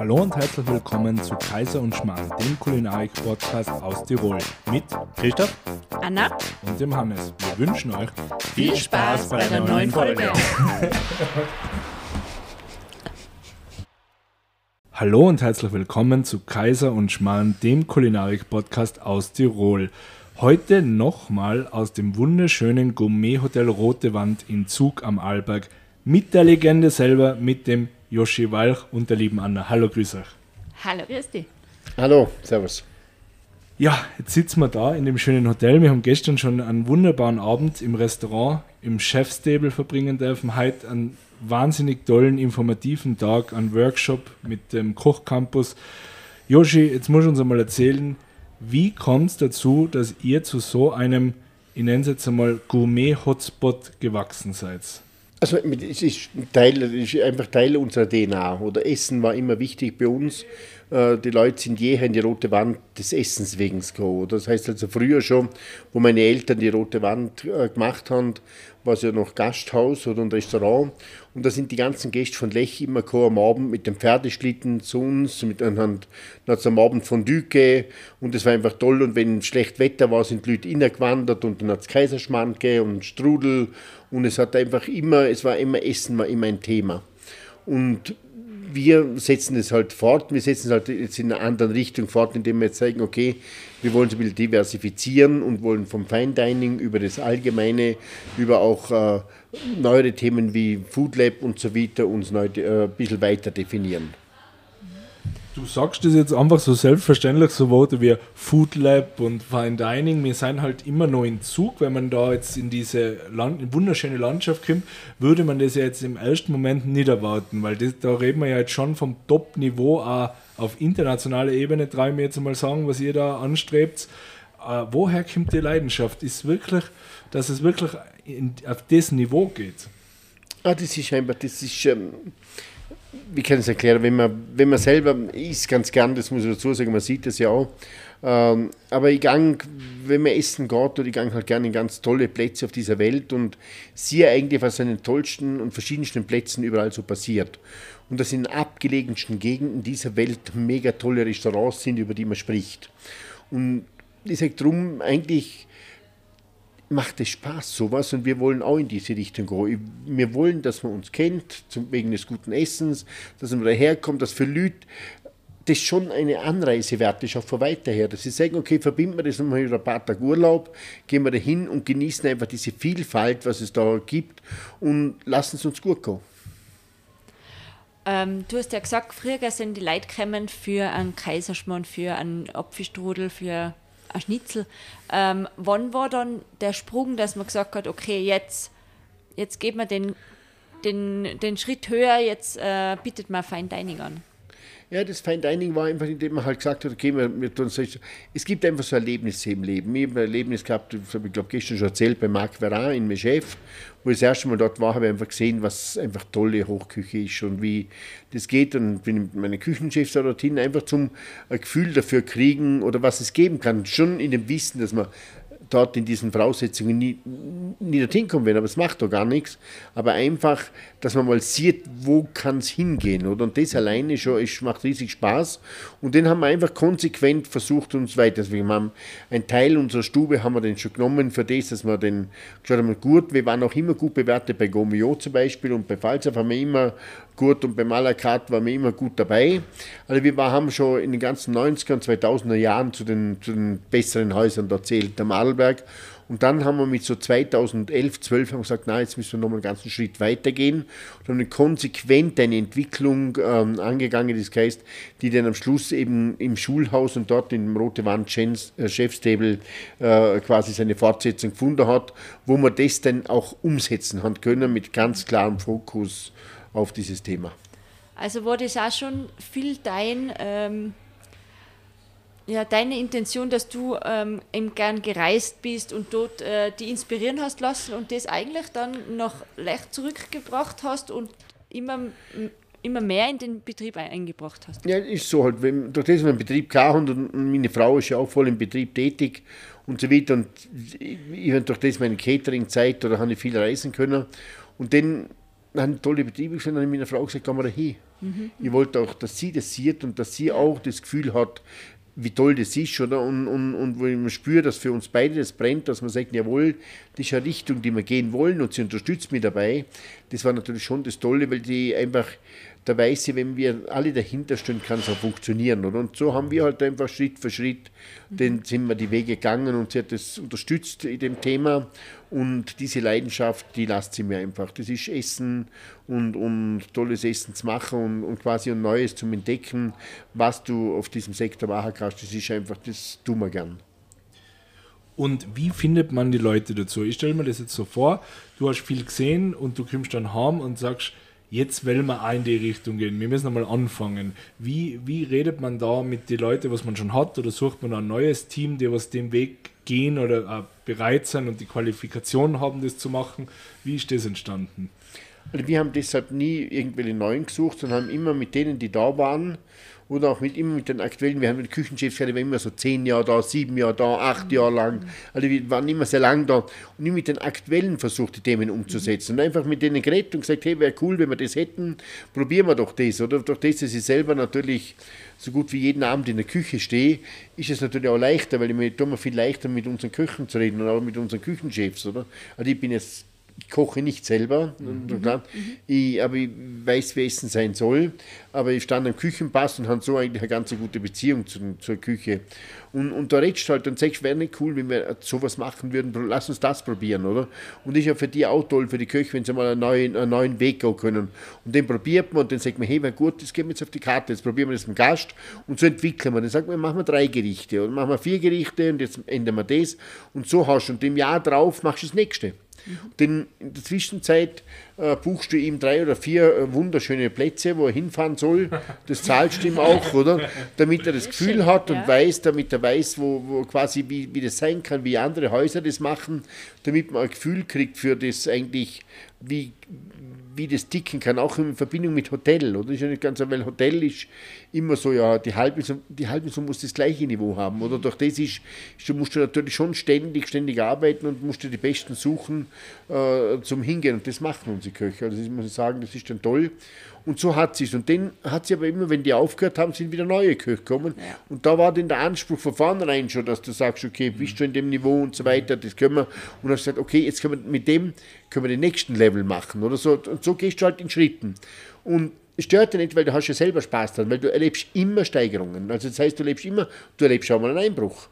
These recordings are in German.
Hallo und herzlich willkommen zu Kaiser und Schmarrn, dem Kulinarik-Podcast aus Tirol mit Christoph, Anna und dem Hannes. Wir wünschen euch viel Spaß bei der neuen Folge. Hallo und herzlich willkommen zu Kaiser und Schmarrn, dem Kulinarik-Podcast aus Tirol. Heute nochmal aus dem wunderschönen Gourmet-Hotel Rote Wand in Zug am Arlberg mit der Legende selber, mit dem Joshi Walch und der lieben Anna. Hallo, grüß euch. Hallo, grüß dich. Hallo, servus. Ja, jetzt sitzen wir da in dem schönen Hotel. Wir haben gestern schon einen wunderbaren Abend im Restaurant, im Chefstable verbringen dürfen. Heute einen wahnsinnig tollen, informativen Tag, einen Workshop mit dem Kochcampus. Joshi, jetzt musst du uns einmal erzählen, wie kommt es dazu, dass ihr zu so einem, ich nenne es jetzt einmal, Gourmet-Hotspot gewachsen seid? Also es ist, Teil, es ist einfach Teil unserer DNA. Oder Essen war immer wichtig bei uns. Äh, die Leute sind jeher in die rote Wand des Essens wegen gekommen. Das heißt also früher schon, wo meine Eltern die rote Wand äh, gemacht haben, war es ja noch Gasthaus oder ein Restaurant. Und da sind die ganzen Gäste von Lech immer gekommen, am Abend mit dem Pferdeschlitten zu uns. Mit, dann hat es am Abend von Düke und es war einfach toll. Und wenn schlecht Wetter war, sind die Leute innegewandert und dann hat es Kaiserschmarrn und Strudel. Und es hat einfach immer, es war immer Essen, war immer ein Thema. Und wir setzen es halt fort, wir setzen es halt jetzt in einer anderen Richtung fort, indem wir sagen, okay, wir wollen es ein bisschen diversifizieren und wollen vom Fine Dining über das Allgemeine, über auch äh, neuere Themen wie Food Lab und so weiter uns neu, äh, ein bisschen weiter definieren. Du sagst das jetzt einfach so selbstverständlich, so Worte wie Food Lab und Fine Dining. Wir sind halt immer noch in Zug. Wenn man da jetzt in diese Land wunderschöne Landschaft kommt, würde man das ja jetzt im ersten Moment nicht erwarten, weil das, da reden wir ja jetzt schon vom Top-Niveau auf internationaler Ebene, drei mir jetzt mal sagen, was ihr da anstrebt. Äh, woher kommt die Leidenschaft? Ist wirklich, dass es wirklich in, auf das Niveau geht? Ah, das ist einfach, das ist. Ähm wie kann ich es erklären, wenn man, wenn man selber isst, ganz gern, das muss ich dazu sagen, man sieht das ja auch. Ähm, aber ich gang, wenn man essen geht, oder ich gang halt gerne in ganz tolle Plätze auf dieser Welt und sehe eigentlich, was an den tollsten und verschiedensten Plätzen überall so passiert. Und dass in abgelegensten Gegenden dieser Welt mega tolle Restaurants sind, über die man spricht. Und ich sage drum eigentlich, macht es Spaß, sowas, und wir wollen auch in diese Richtung gehen. Wir wollen, dass man uns kennt, zum, wegen des guten Essens, dass man daherkommt, dass für Leute das schon eine Anreise wert ist, auch von weiter her. Dass sie sagen, okay, verbinden wir das nochmal mit ein paar Tage Urlaub, gehen wir da hin und genießen einfach diese Vielfalt, was es da gibt und lassen es uns gut gehen. Ähm, du hast ja gesagt, früher sind die Leute gekommen für einen Kaiserschmarrn, für einen Apfelstrudel, für ein Schnitzel. Ähm, wann war dann der Sprung, dass man gesagt hat, okay, jetzt, jetzt geht man den, den, den Schritt höher, jetzt äh, bietet man Fine Dining an? Ja, das Fine Dining war einfach, indem man halt gesagt hat, okay, wir, wir tun so, es gibt einfach so Erlebnisse im Leben. Ich habe ein Erlebnis gehabt, das habe ich glaube gestern schon erzählt, bei Marc Verin in Mechef, wo ich das erste Mal dort war, habe ich einfach gesehen, was einfach tolle Hochküche ist und wie das geht. Und bin mit meinen Küchenchefs dorthin einfach zum ein Gefühl dafür kriegen oder was es geben kann. Schon in dem Wissen, dass man dort in diesen Voraussetzungen nie, nie dorthin kommen werden, aber es macht doch gar nichts. Aber einfach, dass man mal sieht, wo kann es hingehen. Oder? Und das alleine schon ist, macht riesig Spaß. Und den haben wir einfach konsequent versucht, uns weiter. Also wir haben einen Teil unserer Stube haben wir den schon genommen für das, dass wir den geschaut haben, gut, wir waren auch immer gut bewertet bei Gomio zum Beispiel und bei Falsaf haben wir immer gut und beim Malakat waren wir immer gut dabei. Also wir war, haben schon in den ganzen 90er und 2000er Jahren zu den, zu den besseren Häusern da der Madelberg. Und dann haben wir mit so 2011, 12 haben gesagt, na, jetzt müssen wir noch mal einen ganzen Schritt weitergehen und haben konsequent eine Entwicklung ähm, angegangen, das heißt, die dann am Schluss eben im Schulhaus und dort im Rote Wand äh, Chefstable äh, quasi seine Fortsetzung gefunden hat, wo wir das dann auch umsetzen haben können mit ganz klarem Fokus auf dieses Thema. Also war das auch schon viel dein, ähm, ja, deine Intention, dass du ähm, eben gern gereist bist und dort äh, die inspirieren hast lassen und das eigentlich dann noch leicht zurückgebracht hast und immer, immer mehr in den Betrieb eingebracht hast? Ja, ist so halt. Wenn, durch das wir einen Betrieb gehabt und meine Frau ist ja auch voll im Betrieb tätig und so weiter und ich habe durch das meine Catering-Zeit oder habe ich viel reisen können und dann haben tolle Betriebe gesehen, dann habe ich meiner Frau gesagt, gehen wir da hin. Mhm. Ich wollte auch, dass sie das sieht und dass sie auch das Gefühl hat, wie toll das ist, oder? Und, und, und wo ich spüre, dass für uns beide das brennt, dass man sagt, jawohl, das ist eine Richtung, die wir gehen wollen und sie unterstützt mich dabei. Das war natürlich schon das Tolle, weil die einfach da weiß sie, wenn wir alle dahinter stehen, kann es auch funktionieren. Oder? Und so haben wir halt einfach Schritt für Schritt, den sind wir die Wege gegangen und sie hat das unterstützt in dem Thema. Und diese Leidenschaft, die lasst sie mir einfach. Das ist Essen und, und tolles Essen zu machen und, und quasi ein Neues zum Entdecken, was du auf diesem Sektor machen kannst. Das ist einfach, das tun wir gern. Und wie findet man die Leute dazu? Ich stelle mir das jetzt so vor, du hast viel gesehen und du kommst dann heim und sagst, jetzt wollen wir auch in die Richtung gehen. Wir müssen einmal anfangen. Wie, wie redet man da mit den Leuten, was man schon hat, oder sucht man ein neues Team, die was den Weg gehen oder bereit sind und die Qualifikation haben, das zu machen? Wie ist das entstanden? Also wir haben deshalb nie irgendwelche neuen gesucht, sondern haben immer mit denen, die da waren, oder auch mit immer mit den aktuellen, wir haben mit Küchenchefs, die waren immer so zehn Jahre da, sieben Jahre da, acht Jahre lang. Also wir waren immer sehr lang da und nie mit den aktuellen versucht, die Themen umzusetzen. Und einfach mit denen geredet und gesagt, hey, wäre cool, wenn wir das hätten, probieren wir doch das. Oder durch das, dass ich selber natürlich so gut wie jeden Abend in der Küche stehe, ist es natürlich auch leichter, weil ich mir tue mir viel leichter mit unseren Köchen zu reden und auch mit unseren Küchenchefs, oder? Also ich bin jetzt ich koche nicht selber, mhm. ich, aber ich weiß, wie Essen sein soll. Aber ich stand am Küchenpass und habe so eigentlich eine ganz gute Beziehung zu, zur Küche. Und, und da redest du halt und sagst, wäre nicht cool, wenn wir sowas machen würden, lass uns das probieren, oder? Und ist ja für die auch toll, für die Köche, wenn sie mal einen neuen, einen neuen Weg gehen können. Und den probiert man und dann sagt man, hey, wäre gut, das geben wir jetzt auf die Karte, jetzt probieren wir das mit dem Gast und so entwickeln wir. Dann sagt man, machen wir drei Gerichte oder machen wir vier Gerichte und jetzt ändern wir das. Und so hast du und im Jahr drauf machst du das nächste. Denn in der Zwischenzeit äh, buchst du ihm drei oder vier äh, wunderschöne Plätze, wo er hinfahren soll. Das zahlst du ihm auch, oder? Damit er das Gefühl hat und ja. weiß, damit er weiß, wo, wo quasi wie, wie das sein kann, wie andere Häuser das machen, damit man ein Gefühl kriegt für das eigentlich, wie, wie das ticken kann, auch in Verbindung mit Hotel. Oder ist ja nicht ganz so, weil Hotel ist immer so, ja, die halbe die halbe muss das gleiche Niveau haben. Oder durch das ist, du musst du natürlich schon ständig, ständig arbeiten und musst dir die Besten suchen äh, zum Hingehen. Und das machen unsere Köche. Also das muss ich sagen, das ist dann toll. Und so hat sie es. Und dann hat sie aber immer, wenn die aufgehört haben, sind wieder neue Köche gekommen. Ja. Und da war dann der Anspruch von vornherein schon, dass du sagst, okay, bist du in dem Niveau und so weiter, das können wir. Und hast gesagt, okay, jetzt können wir mit dem können wir den nächsten Level machen. Oder so. Und so gehst du halt in Schritten. Und es stört dich nicht, weil du hast ja selber Spaß dran, weil du erlebst immer Steigerungen. Also das heißt, du erlebst immer, du erlebst auch mal einen Einbruch.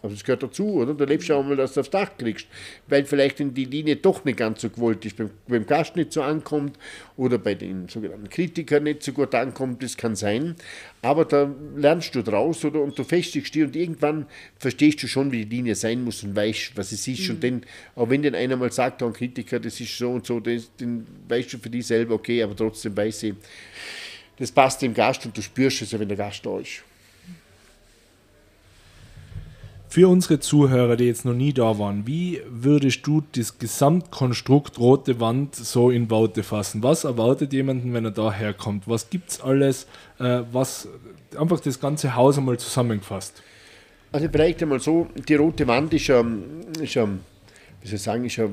Aber das gehört dazu, oder? Du lebst auch mal, dass du aufs Dach kriegst, weil vielleicht in die Linie doch nicht ganz so gewollt ist, beim, beim Gast nicht so ankommt oder bei den sogenannten Kritikern nicht so gut ankommt, das kann sein. Aber da lernst du draus, oder? Und du festigst dich und irgendwann verstehst du schon, wie die Linie sein muss und weißt, was es ist. Mhm. Und dann, auch wenn dann einer mal sagt, ein Kritiker, das ist so und so, das, dann weißt du für dich selber, okay, aber trotzdem weiß ich, das passt dem Gast und du spürst es ja, wenn der Gast da ist. Für unsere Zuhörer, die jetzt noch nie da waren, wie würdest du das Gesamtkonstrukt Rote Wand so in Worte fassen? Was erwartet jemanden, wenn er da herkommt? Was es alles? Äh, was einfach das ganze Haus einmal zusammengefasst? Also vielleicht einmal so, die Rote Wand ist ja, ist ja wie soll ich sagen, ist ja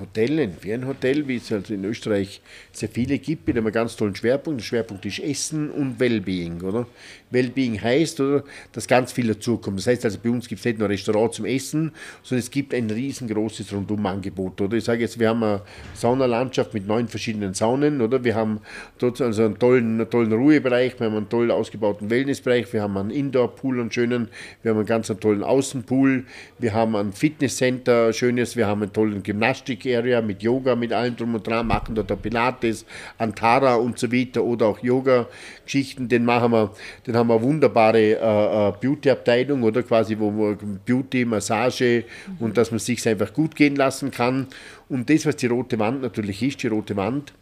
Hotel, ein Ferienhotel, wie es also in Österreich sehr viele gibt, mit einem ganz tollen Schwerpunkt. Der Schwerpunkt ist Essen und Wellbeing, oder? Wellbeing heißt, oder, dass ganz viel dazukommt. Das heißt also, bei uns gibt es nicht nur ein Restaurant zum Essen, sondern es gibt ein riesengroßes Rundumangebot, oder? Ich sage jetzt, wir haben eine Saunalandschaft mit neun verschiedenen Saunen, oder? Wir haben dort also einen tollen, einen tollen Ruhebereich, wir haben einen toll ausgebauten Wellnessbereich, wir haben einen Indoor-Pool, einen schönen, wir haben einen ganz tollen Außenpool, wir haben ein Fitnesscenter, schönes, wir haben einen tollen Gymnastik-Area mit Yoga, mit allem drum und dran, machen dort Pilates, Antara und so weiter oder auch Yoga-Geschichten, den machen wir, den haben wir eine wunderbare äh, äh, Beauty-Abteilung oder quasi, wo Beauty, Massage und dass man sich einfach gut gehen lassen kann. Und das, was die Rote Wand natürlich ist, die Rote Wand,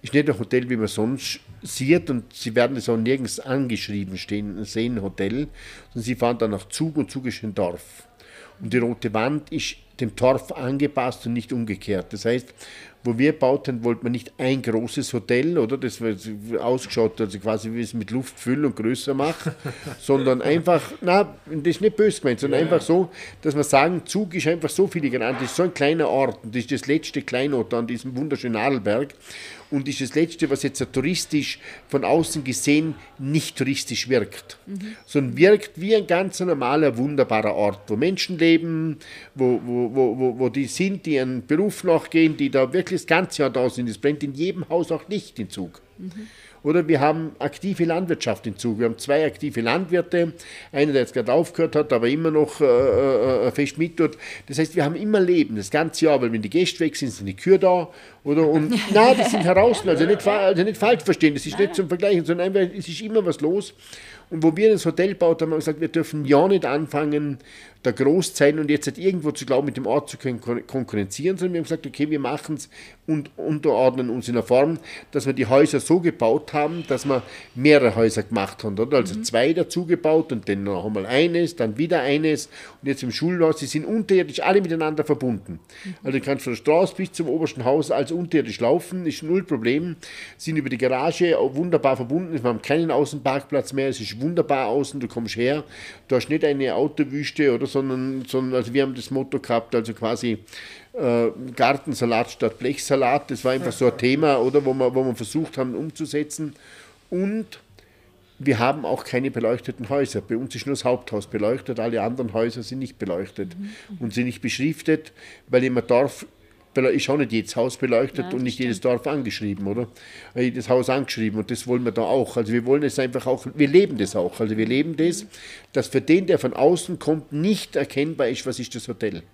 ist nicht ein Hotel, wie man sonst sieht und Sie werden es auch nirgends angeschrieben stehen, sehen Hotel, sondern Sie fahren dann nach Zug und Zug ist ein Dorf. Und die Rote Wand ist dem Torf angepasst und nicht umgekehrt. Das heißt, wo wir bauten, wollte man nicht ein großes Hotel, oder? Das war ausgeschaut, also quasi wie es mit Luft füllen und größer macht, sondern einfach, na, das ist nicht böse gemeint, sondern ja, einfach so, dass wir sagen, Zug ist einfach so filigran, das ist so ein kleiner Ort und das ist das letzte Kleinod an diesem wunderschönen Adelberg und ist das Letzte, was jetzt touristisch von außen gesehen nicht touristisch wirkt, mhm. sondern wirkt wie ein ganz normaler, wunderbarer Ort, wo Menschen leben, wo, wo, wo, wo die sind, die einen Beruf nachgehen, die da wirklich das ganze Jahr da sind. Es brennt in jedem Haus auch nicht in Zug. Mhm. Oder wir haben aktive Landwirtschaft in Zug. Wir haben zwei aktive Landwirte, einer, der jetzt gerade aufgehört hat, aber immer noch äh, äh, äh fest mit tut. Das heißt, wir haben immer Leben, das ganze Jahr, weil wenn die Gäste weg sind, sind die Kühe da. Oder, und nein, die sind heraus, also nicht, also nicht falsch verstehen, das ist nicht zum Vergleichen, sondern einfach, es ist immer was los. Und wo wir das Hotel baut, haben wir gesagt, wir dürfen ja nicht anfangen, da groß sein und jetzt halt irgendwo zu glauben, mit dem Ort zu können konkurrenzieren, sondern wir haben gesagt, okay, wir machen es und unterordnen uns in einer Form, dass wir die Häuser so gebaut haben, dass wir mehrere Häuser gemacht haben. Oder? Also mhm. zwei dazu gebaut und dann noch einmal eines, dann wieder eines und jetzt im Schulhaus, die sind unterirdisch alle miteinander verbunden. Mhm. Also du kannst von der Straße bis zum obersten Haus als unterirdisch laufen, ist null Problem, sind über die Garage wunderbar verbunden, wir haben keinen Außenparkplatz mehr, es ist wunderbar außen, du kommst her, du hast nicht eine Autowüste oder sondern, sondern also wir haben das Motto gehabt, also quasi äh, Gartensalat statt Blechsalat. Das war einfach so ein Thema, oder wo wir, wo wir versucht haben umzusetzen. Und wir haben auch keine beleuchteten Häuser. Bei uns ist nur das Haupthaus beleuchtet, alle anderen Häuser sind nicht beleuchtet mhm. und sind nicht beschriftet, weil im Dorf ist auch nicht jedes Haus beleuchtet ja, und nicht stimmt. jedes Dorf angeschrieben, oder? Äh, jedes Haus angeschrieben und das wollen wir da auch. Also wir wollen es einfach auch, wir leben das auch. Also wir leben das, dass für den, der von außen kommt, nicht erkennbar ist, was ist das Hotel.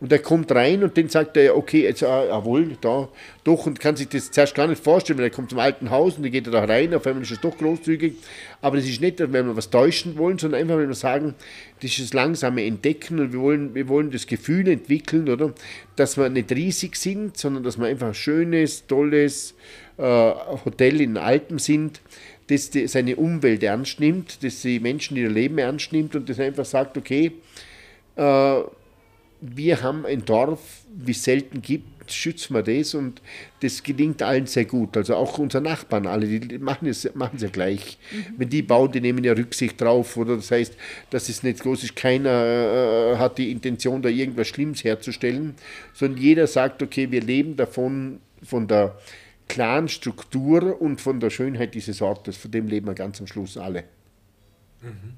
Und er kommt rein und dann sagt er, okay, jetzt, ah, jawohl, da, doch, und kann sich das zuerst gar nicht vorstellen, weil er kommt zum alten Haus und dann geht er da rein, auf einmal ist es doch großzügig. Aber das ist nicht, wenn wir was täuschen wollen, sondern einfach, wenn wir sagen, das ist das langsame Entdecken und wir wollen, wir wollen das Gefühl entwickeln, oder? Dass wir nicht riesig sind, sondern dass wir einfach ein schönes, tolles äh, Hotel in Alpen sind, das die, seine Umwelt ernst nimmt, das die Menschen, die ihr Leben ernst nimmt und das einfach sagt, okay, äh, wir haben ein Dorf, wie es selten gibt, schützen wir das und das gelingt allen sehr gut. Also auch unsere Nachbarn, alle, die machen es machen ja gleich. Mhm. Wenn die bauen, die nehmen ja Rücksicht drauf. Oder das heißt, dass es nicht groß ist, keiner äh, hat die Intention, da irgendwas Schlimmes herzustellen, sondern jeder sagt, okay, wir leben davon, von der klaren Struktur und von der Schönheit dieses Ortes. Von dem leben wir ganz am Schluss alle. Mhm.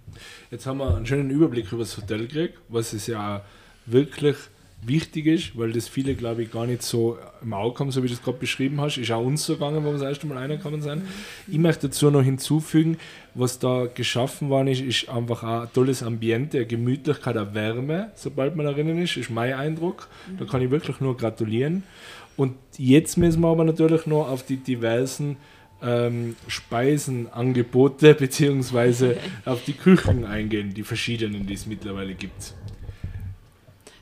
Jetzt haben wir einen schönen Überblick über das Hotel gekriegt, was es ja wirklich wichtig ist, weil das viele, glaube ich, gar nicht so im Auge haben, so wie du es gerade beschrieben hast. Ist auch uns so gegangen, wo wir das erste Mal reingekommen sind. Ich möchte dazu noch hinzufügen, was da geschaffen worden ist, ist einfach ein tolles Ambiente, eine Gemütlichkeit, eine Wärme, sobald man erinnern ist, ist mein Eindruck. Da kann ich wirklich nur gratulieren. Und jetzt müssen wir aber natürlich noch auf die diversen ähm, Speisenangebote bzw. auf die Küchen eingehen, die verschiedenen, die es mittlerweile gibt.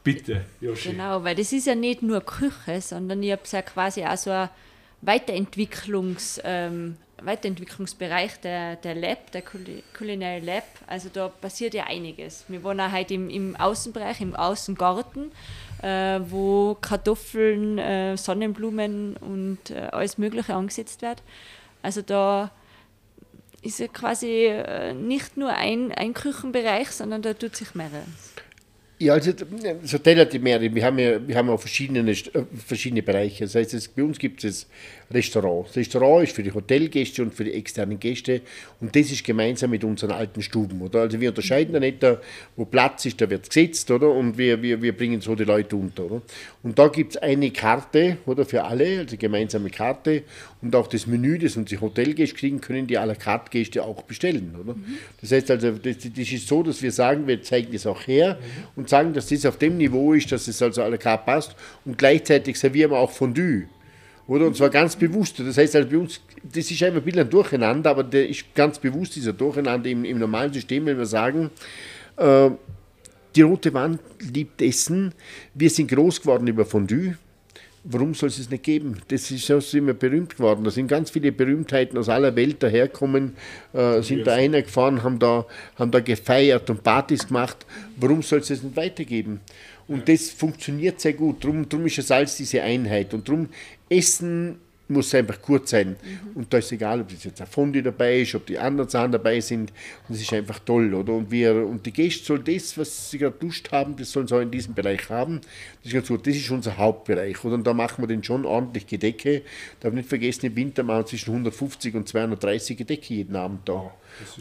Bitte, Joshi. Genau, weil das ist ja nicht nur Küche, sondern ich habe ja quasi auch so ein Weiterentwicklungs, ähm, Weiterentwicklungsbereich der, der Lab, der Culinary Lab. Also da passiert ja einiges. Wir wohnen halt im, im Außenbereich, im Außengarten, äh, wo Kartoffeln, äh, Sonnenblumen und äh, alles Mögliche angesetzt wird. Also da ist ja quasi äh, nicht nur ein, ein Küchenbereich, sondern da tut sich mehreres. Ja, also das Hotel hat mehrere. Wir haben ja, wir haben auch verschiedene, äh, verschiedene Bereiche. Das heißt, es, bei uns gibt es Restaurant. Das Restaurant ist für die Hotelgäste und für die externen Gäste und das ist gemeinsam mit unseren alten Stuben. Oder? Also wir unterscheiden da nicht, da, wo Platz ist, da wird gesetzt oder? und wir, wir, wir bringen so die Leute unter. Oder? Und da gibt es eine Karte oder, für alle, also gemeinsame Karte und auch das Menü, das unsere Hotelgäste kriegen, können die à la carte Gäste auch bestellen. Oder? Mhm. Das heißt also, das, das, ist so, dass wir sagen, wir zeigen das auch her mhm. und sagen, dass das auf dem Niveau ist, dass es also à la carte passt und gleichzeitig servieren wir auch Fondue. Oder? Und zwar ganz bewusst. Das heißt, also bei uns, das ist einfach ein bisschen ein Durcheinander, aber der ist ganz bewusst dieser Durcheinander im, im normalen System, wenn wir sagen, äh, die rote Wand liebt Essen, wir sind groß geworden über Fondue. Warum soll es es nicht geben? Das ist ja so immer berühmt geworden. Da sind ganz viele Berühmtheiten aus aller Welt daherkommen, äh, sind da gefahren, haben da, haben da gefeiert und Partys gemacht. Warum soll es es nicht weitergeben? Und das funktioniert sehr gut. Darum, drum ist das alles diese Einheit. Und darum Essen muss einfach kurz sein. Mhm. Und da ist egal, ob das jetzt ein Fondue dabei ist, ob die anderen Sachen dabei sind. Und das ist einfach toll, oder? Und, wir, und die Gäste sollen das, was sie gerade duscht haben, das sollen sie auch in diesem Bereich haben. Das ist ganz gut. Das ist unser Hauptbereich. Und da machen wir den schon ordentlich Gedecke. Darf nicht vergessen, im Winter machen wir zwischen 150 und 230 Gedecke jeden Abend da.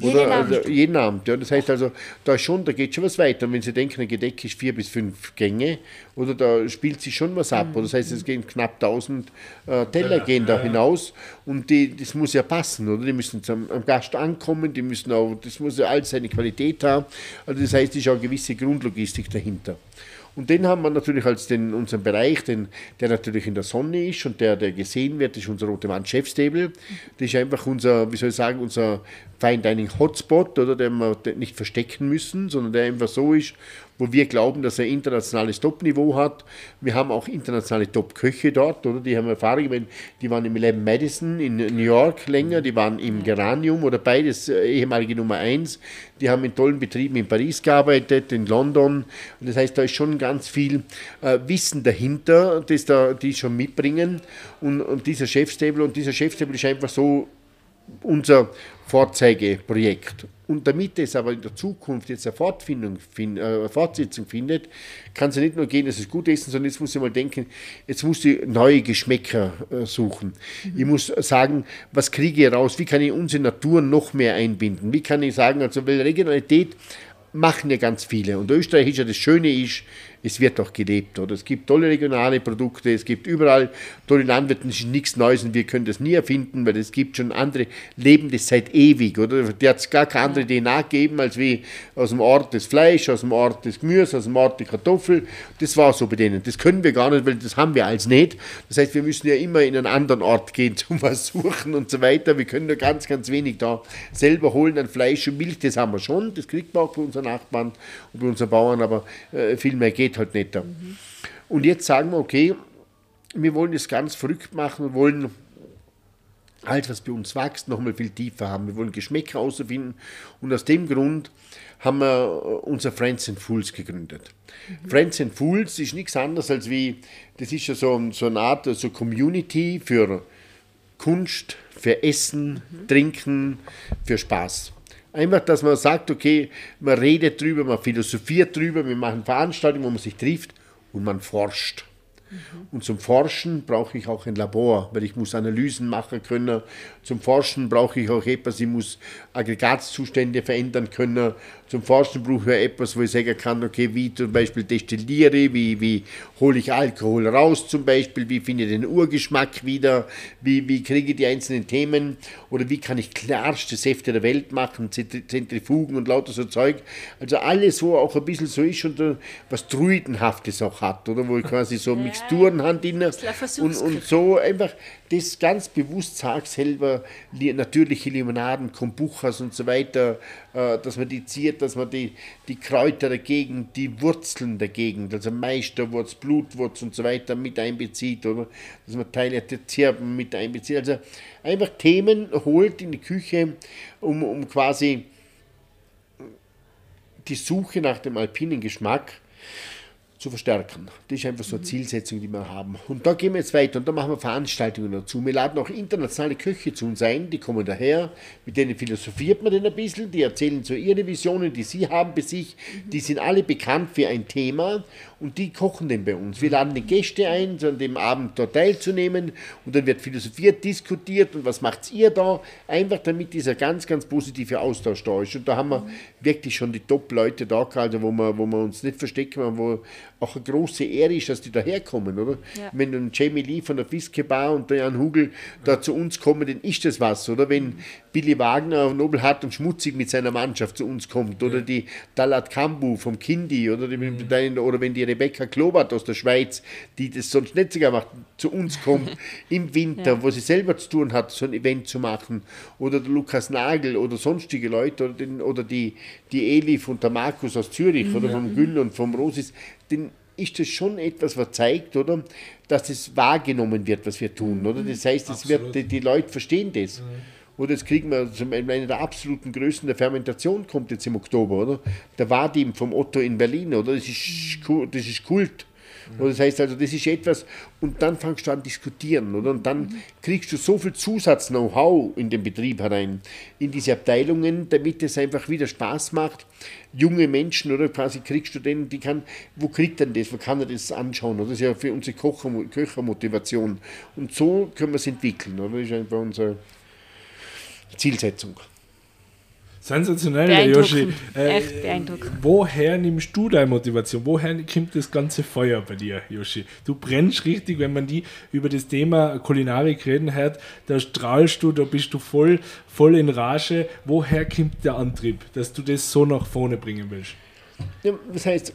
Oder jeden Abend. Also, jeden Abend. Ja. Das heißt also, da schon, da geht schon was weiter. Und wenn Sie denken, ein Gedeck ist vier bis fünf Gänge, oder da spielt sich schon was ab. Mhm. Oder das heißt, es gehen knapp 1000 äh, Teller ja, gehen da ja, hinaus und die, das muss ja passen, oder? Die müssen zum, am Gast ankommen, die müssen auch, das muss ja all seine Qualität haben. Also das heißt, es ist auch eine gewisse Grundlogistik dahinter. Und den haben wir natürlich als den, unseren Bereich, den, der natürlich in der Sonne ist und der, der gesehen wird, ist unser Rote Wand Chefstable. Das ist einfach unser, wie soll ich sagen, unser Fine Dining Hotspot, oder, den wir nicht verstecken müssen, sondern der einfach so ist, wo wir glauben, dass er internationales Top-Niveau hat. Wir haben auch internationale Top-Köche dort, oder? Die haben Erfahrung, die waren im Lab Madison in New York länger, die waren im Geranium oder beides äh, ehemalige Nummer 1. Die haben in tollen Betrieben in Paris gearbeitet, in London. Und das heißt, da ist schon ganz viel äh, Wissen dahinter, das da, die schon mitbringen. Und, und dieser Chefstable und dieser Chefstable ist einfach so unser Vorzeigeprojekt. Und damit es aber in der Zukunft jetzt eine, Fortfindung, äh, Fortsetzung findet, kann es ja nicht nur gehen, dass es gut essen, sondern jetzt muss ich mal denken, jetzt muss ich neue Geschmäcker äh, suchen. Mhm. Ich muss sagen, was kriege ich raus? Wie kann ich unsere Natur noch mehr einbinden? Wie kann ich sagen, also weil Regionalität machen ja ganz viele. Und Österreich ist ja das Schöne ist, es wird auch gelebt. Oder? Es gibt tolle regionale Produkte, es gibt überall tolle Landwirte, es ist nichts Neues und wir können das nie erfinden, weil es gibt schon andere, leben das seit ewig. Oder? Der hat es gar keine andere DNA gegeben, als wie aus dem Ort des Fleisch, aus dem Ort des Gemüse, aus dem Ort die Kartoffel. Das war so bei denen. Das können wir gar nicht, weil das haben wir als nicht. Das heißt, wir müssen ja immer in einen anderen Ort gehen zum was suchen und so weiter. Wir können nur ganz, ganz wenig da selber holen an Fleisch und Milch. Das haben wir schon, das kriegt man auch bei unseren Nachbarn und bei unseren Bauern, aber äh, viel mehr geht geht halt nicht. Mhm. Und jetzt sagen wir, okay, wir wollen das ganz verrückt machen, wir wollen alles, was bei uns wächst, noch mal viel tiefer haben. Wir wollen Geschmäcker herausfinden und aus dem Grund haben wir unser Friends and Fools gegründet. Mhm. Friends and Fools ist nichts anderes als wie, das ist ja so, so eine Art so Community für Kunst, für Essen, mhm. Trinken, für Spaß. Einfach, dass man sagt, okay, man redet drüber, man philosophiert drüber, wir machen Veranstaltungen, wo man sich trifft und man forscht. Mhm. Und zum Forschen brauche ich auch ein Labor, weil ich muss Analysen machen können. Zum Forschen brauche ich auch etwas, ich muss Aggregatzustände verändern können. Zum Forschen brauche ich etwas, wo ich sagen kann, okay, wie zum Beispiel destilliere, wie, wie hole ich Alkohol raus zum Beispiel, wie finde ich den Urgeschmack wieder, wie, wie kriege ich die einzelnen Themen oder wie kann ich klarste Säfte der Welt machen, Zentrifugen und lauter so Zeug. Also alles, wo auch ein bisschen so ist und was Druidenhaftes auch hat, oder wo ich quasi so ja. Mixturen habe und, und so einfach das ganz bewusst sagt selber, natürliche Limonaden, Kombuchas und so weiter, äh, dass man die ziert, dass man die, die Kräuter der Gegend, die Wurzeln der Gegend, also Meisterwurz, Blutwurz und so weiter mit einbezieht, oder? Dass man Teile der Zirben mit einbezieht. Also einfach Themen holt in die Küche, um, um quasi die Suche nach dem alpinen Geschmack zu verstärken. Das ist einfach so eine Zielsetzung, die wir haben. Und da gehen wir jetzt weiter und da machen wir Veranstaltungen dazu. Wir laden auch internationale Köche zu uns ein, die kommen daher, mit denen philosophiert man denn ein bisschen, die erzählen so ihre Visionen, die sie haben bei sich, die sind alle bekannt für ein Thema und die kochen dann bei uns. Wir laden die Gäste ein, so an dem Abend dort teilzunehmen und dann wird philosophiert, diskutiert und was macht ihr da? Einfach damit dieser ganz, ganz positive Austausch da ist. Und da haben wir wirklich schon die Top-Leute da, also wo wir, wo wir uns nicht verstecken, wo auch eine große Ehre ist, dass die daherkommen, oder? Ja. Wenn ein Jamie Lee von der Fiskebar und der Jan Hugel da zu uns kommen, dann ist das was, oder? Wenn Billy Wagner nobelhart und schmutzig mit seiner Mannschaft zu uns kommt, oder die Dalat Kambu vom Kindi, oder, die, mhm. oder wenn die Rebecca Klobart aus der Schweiz, die das sonst nicht sogar macht, zu uns kommt im Winter, ja. wo sie selber zu tun hat, so ein Event zu machen, oder der Lukas Nagel oder sonstige Leute, oder, den, oder die, die Elif und der Markus aus Zürich, mhm. oder vom Güll und vom Rosis, den ist das schon etwas, was zeigt, oder, dass es wahrgenommen wird, was wir tun, oder? Das heißt, es wird, die, die, Leute verstehen das. Mhm. Oder jetzt kriegen wir zum Beispiel eine der absoluten Größen der Fermentation, kommt jetzt im Oktober, oder? Der Vadim vom Otto in Berlin, oder? Das ist, das ist Kult. Oder das heißt also, das ist etwas, und dann fangst du an diskutieren, oder? Und dann kriegst du so viel Zusatz-Know-how in den Betrieb herein, in diese Abteilungen, damit es einfach wieder Spaß macht. Junge Menschen, oder quasi kriegst du den, die kann, wo kriegt denn das, wo kann er das anschauen? Oder? Das ist ja für unsere Köchermotivation. Und so können wir es entwickeln, oder? Das ist einfach unsere Zielsetzung. Sensationell, der Yoshi. Beeindruckend. Echt beeindruckend. Woher nimmst du deine Motivation? Woher kommt das ganze Feuer bei dir, Yoshi? Du brennst richtig, wenn man die über das Thema Kulinarik reden hört, da strahlst du, da bist du voll, voll in Rage. Woher kommt der Antrieb, dass du das so nach vorne bringen willst? Ja, das heißt,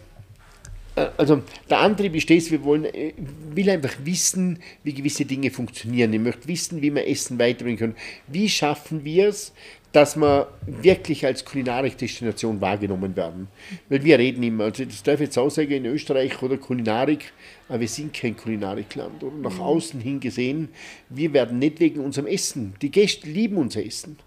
äh, also der Antrieb ist das, wir wollen, äh, will einfach wissen, wie gewisse Dinge funktionieren. Ich möchte wissen, wie wir Essen weiterbringen können. Wie schaffen wir es, dass wir wirklich als Kulinarik-Destination wahrgenommen werden? Weil wir reden immer, also das darf ich jetzt auch sagen, in Österreich oder Kulinarik, aber wir sind kein Kulinarikland. Oder? Nach außen hin gesehen, wir werden nicht wegen unserem Essen, die Gäste lieben unser Essen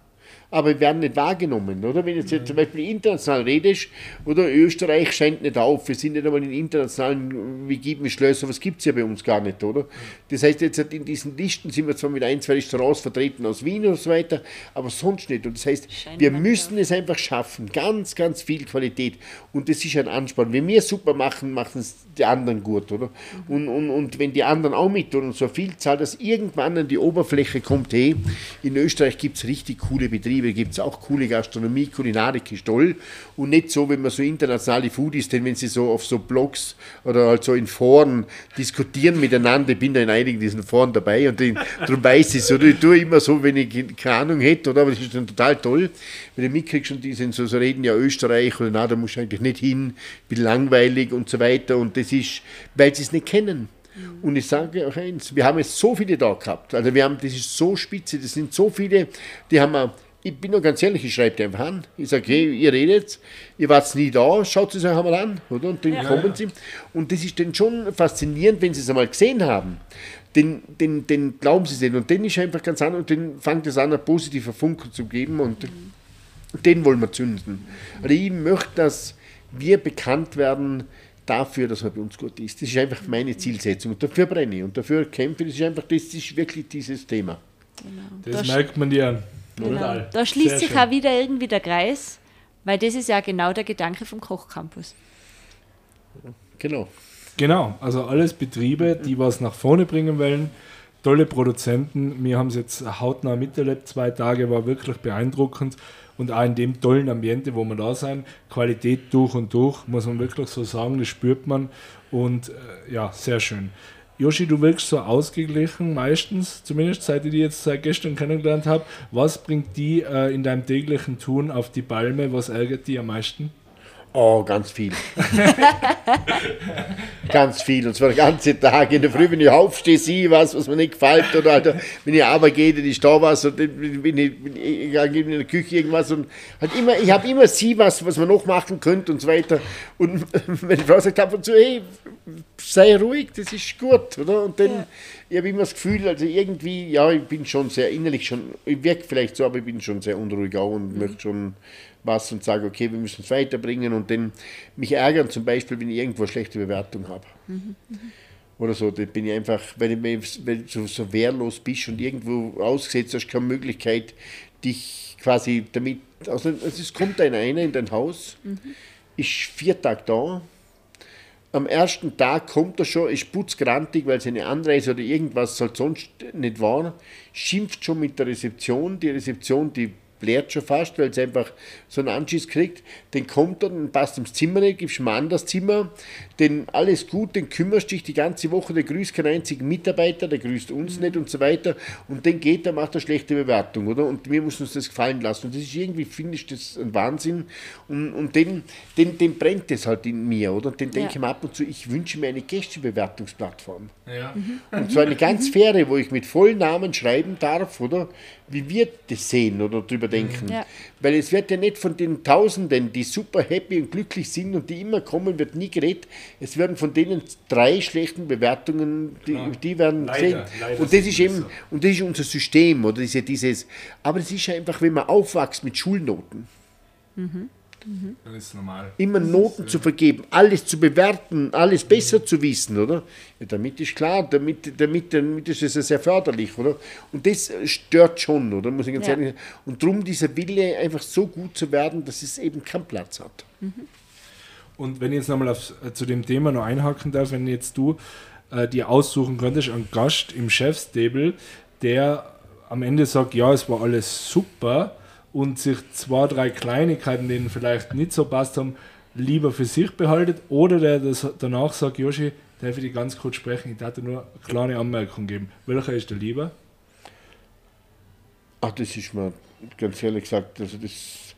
aber wir werden nicht wahrgenommen, oder? Wenn jetzt, jetzt zum Beispiel international redest, oder Österreich scheint nicht auf, wir sind nicht einmal in internationalen, wie gibt mir Schlösser, was gibt es ja bei uns gar nicht, oder? Das heißt, jetzt in diesen Listen sind wir zwar mit ein, zwei Restaurants vertreten aus Wien und so weiter, aber sonst nicht. Und das heißt, Scheint wir müssen es einfach schaffen, ganz, ganz viel Qualität. Und das ist ein Ansporn. Wenn wir super machen, machen es die anderen gut, oder? Und, und, und wenn die anderen auch mit tun und so eine Vielzahl, dass irgendwann an die Oberfläche kommt, hey, in Österreich gibt es richtig coole Betriebe, gibt es auch coole Gastronomie, Kulinarik ist toll. Und nicht so, wenn man so internationale Foodies, denn wenn sie so auf so Blogs oder halt so in Foren diskutieren miteinander, ich bin da in einigen diesen Foren dabei und darum weiß ich es, oder ich tue immer so, wenn ich keine Ahnung hätte, oder, aber das ist dann total toll, wenn du mitkriegst und die sind so, so reden ja Österreich oder na, da musst du eigentlich nicht hin, bin langweilig und so weiter. Und das ist, weil sie es nicht kennen. Und ich sage auch eins, wir haben jetzt so viele da gehabt. Also wir haben, das ist so spitze, das sind so viele, die haben wir, ich bin nur ganz ehrlich, ich schreibe die einfach an. Ich sage, hey, ihr redet, ihr wart nie da, schaut es euch einmal an, oder? Und dann kommen sie. Und das ist dann schon faszinierend, wenn sie es einmal gesehen haben. Den, den, den glauben sie es Und den ist einfach ganz anders und den fängt es an, einen positiven Funken zu geben und den wollen wir zünden. Also ich möchte, dass wir bekannt werden dafür, dass er bei uns gut ist. Das ist einfach meine Zielsetzung. Und dafür brenne ich und dafür kämpfe ich. Das ist einfach, das ist wirklich dieses Thema. Das Da sch- merkt man dir an. Genau. Da schließt Sehr sich schön. auch wieder irgendwie der Kreis, weil das ist ja genau der Gedanke vom Kochcampus. Genau. Genau, also alles Betriebe, die was nach vorne bringen wollen. Tolle Produzenten. Wir haben es jetzt hautnah miterlebt, zwei Tage, war wirklich beeindruckend. Und auch in dem tollen Ambiente, wo wir da sind, Qualität durch und durch, muss man wirklich so sagen, das spürt man. Und äh, ja, sehr schön. Joshi, du wirkst so ausgeglichen meistens, zumindest seit ich die jetzt seit gestern kennengelernt habe. Was bringt die äh, in deinem täglichen Tun auf die Palme? Was ärgert die am meisten? Oh, ganz viel. ganz viel. Und zwar den ganzen Tag. In der Früh, wenn ich aufstehe, sehe ich was, was mir nicht gefällt. Oder halt, wenn ich arbeiten gehe, dann ist da was. Und dann bin ich, bin ich in der Küche irgendwas. Und halt immer, ich habe immer sie was, was man noch machen könnte und so weiter. Und wenn die Frau sagt ab und zu, hey, sei ruhig, das ist gut, oder? Und dann, ich habe immer das Gefühl, also irgendwie, ja, ich bin schon sehr innerlich schon, ich wirke vielleicht so, aber ich bin schon sehr unruhig auch und möchte schon was und sage, okay, wir müssen es weiterbringen und dann mich ärgern zum Beispiel, wenn ich irgendwo eine schlechte Bewertung habe. Oder so, da bin ich einfach, wenn, ich, wenn du so wehrlos bist und irgendwo ausgesetzt hast, keine Möglichkeit, dich quasi damit, also es kommt ein einer in dein Haus, ist vier Tage da, am ersten Tag kommt er schon, ist putzgrantig, weil seine Anreise oder irgendwas halt sonst nicht war, schimpft schon mit der Rezeption, die Rezeption, die blärt schon fast, weil sie einfach so einen Anschiss kriegt, dann kommt er, dann passt ins Zimmer nicht, gibst ihm an das Zimmer, den alles gut, den kümmerst dich die ganze Woche, der grüßt keinen einzigen Mitarbeiter, der grüßt uns nicht und so weiter und dann geht er, macht er schlechte Bewertung, oder? Und wir müssen uns das gefallen lassen und das ist irgendwie, finde ich, das ein Wahnsinn und, und den, den, den brennt das halt in mir, oder? Und den denke Ja. ich mir ab und zu, ich wünsche mir eine Gästebewertungsplattform. Ja. Und zwar eine ganz faire, wo ich mit Vollnamen schreiben darf, oder? Wie wir das sehen oder drüber denken. Ja. Weil es wird ja nicht von den Tausenden, die super happy und glücklich sind und die immer kommen, wird nie geredet. es werden von denen drei schlechten Bewertungen, die, Klar. die werden Leider, sehen. leider und das ist eben, so. und das ist unser System, oder diese, dieses, aber es ist ja einfach, wenn man aufwächst mit Schulnoten, Dann ist es normal. immer Noten zu vergeben, alles zu bewerten, alles besser zu wissen, oder? Ja, damit ist klar, damit, damit, damit ist es ja sehr förderlich, oder? Und das stört schon, oder? Muss ich ganz Ja. ehrlich sagen. Und darum dieser Wille, einfach so gut zu werden, dass es eben keinen Platz hat. Und wenn ich jetzt nochmal äh, zu dem Thema noch einhaken darf, wenn jetzt du äh, dir aussuchen könntest, einen Gast im Chefstable, der am Ende sagt, ja, es war alles super und sich zwei, drei Kleinigkeiten, denen vielleicht nicht so passt haben, lieber für sich behaltet oder der das danach sagt, Joshi, darf ich dich ganz kurz sprechen, ich darf nur eine kleine Anmerkung geben. Welcher ist der lieber? Ach, das ist mir ganz ehrlich gesagt, also das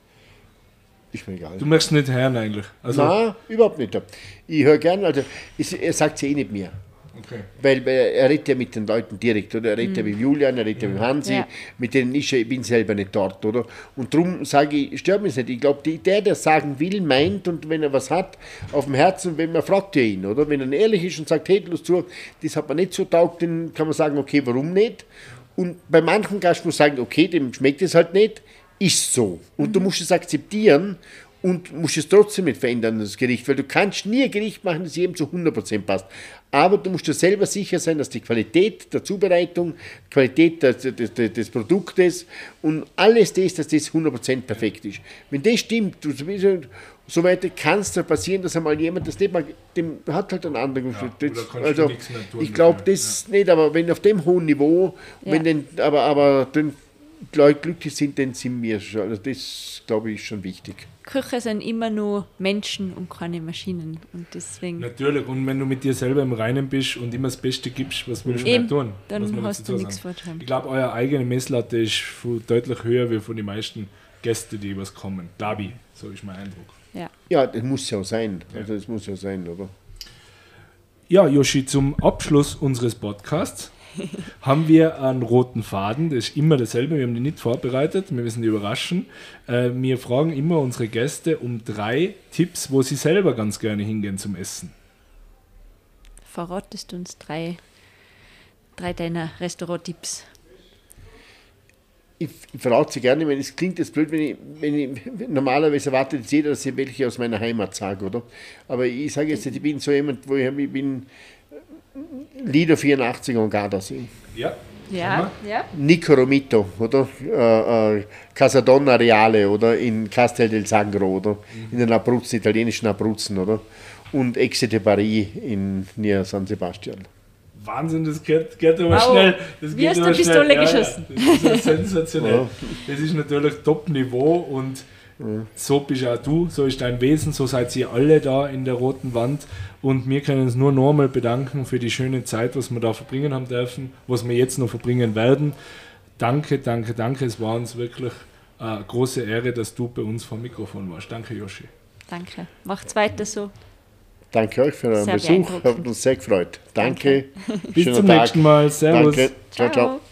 ist mir egal. Du möchtest nicht hören eigentlich. Also, Nein, überhaupt nicht. Ich höre gern, also er sagt es eh nicht mehr. Okay. Weil, er redet ja mit den Leuten direkt, oder? Er redet ja mit Julian, er redet ja mit Hansi, Ja. mit denen ich, ich bin selber nicht dort, oder? Und darum sage ich, stört mich nicht. Ich glaube, der, der sagen will, meint und wenn er was hat auf dem Herzen, wenn man fragt ja ihn, oder? Wenn er ehrlich ist und sagt, hey, los zu, das hat man nicht so taugt, dann kann man sagen, okay, warum nicht? Und bei manchen Gast muss sagen, okay, dem schmeckt es halt nicht, ist so. Und du musst es akzeptieren und musst es trotzdem nicht verändern, das Gericht, weil du kannst nie ein Gericht machen, das jedem zu 100% passt. Aber du musst dir selber sicher sein, dass die Qualität der Zubereitung, Qualität des, des, des, Produktes und alles das, dass das 100% perfekt ist. Wenn das stimmt, du, so weiter kann es da passieren, dass einmal jemand das nicht mag, dem hat halt einen anderen oder das, kannst du also, nichts mehr tun Ich glaube, das nicht, aber wenn auf dem hohen Niveau, Ja. wenn denn, aber, aber dann die Leute glücklich sind, dann sind wir schon. Also das, glaube ich, ist schon wichtig. Küche sind immer nur Menschen und keine Maschinen. Und deswegen. Natürlich, und wenn du mit dir selber im Reinen bist und immer das Beste gibst, was willst du Eben, nicht tun? dann hast du nichts vorzuhaben. Ich glaube, eure eigene Messlatte ist deutlich höher wie von den meisten Gästen, die was kommen. Glaube ich, so ist mein Eindruck. Ja. Ja, das muss ja sein. Also das muss ja sein, oder? Ja, Yoshi, zum Abschluss unseres Podcasts haben wir einen roten Faden. Das ist immer dasselbe. Wir haben die nicht vorbereitet. Wir müssen die überraschen. Äh, wir fragen immer unsere Gäste um drei Tipps, wo sie selber ganz gerne hingehen zum Essen. Verratest du uns drei, drei deiner Restauranttipps. Ich, ich verrate sie gerne, wenn es klingt jetzt blöd, wenn ich, wenn ich normalerweise erwartet jeder, dass ich welche aus meiner Heimat sage, oder? Aber ich sage jetzt, nicht, ich bin so jemand, wo ich, ich bin Lieder 84 und Gardasee. Ja. Ja, ja. Nico Romito, oder? Äh, äh, Casadonna Reale, oder? In Castel del Sangro, oder? In den Abruzzen, italienischen Abruzzen, oder? Und Exe de Paris in Nia San Sebastian. Wahnsinn, das geht, geht aber Wow. schnell. Das Wie der aber Pistole schnell. geschossen. Ja, ja. Das ist ja sensationell. Das ist natürlich Top-Niveau und so bist auch du, so ist dein Wesen, so seid ihr alle da in der roten Wand. Und wir können uns nur nochmal bedanken für die schöne Zeit, was wir da verbringen haben dürfen, was wir jetzt noch verbringen werden. Danke, danke, danke. Es war uns wirklich eine große Ehre, dass du bei uns vom Mikrofon warst. Danke, Joshi. Danke. Macht's weiter so. Danke euch für euren Sehr Besuch, hat uns sehr gefreut. Danke. Bis Schönen zum Tag. nächsten Mal. Servus. Danke. ciao. ciao. Ciao.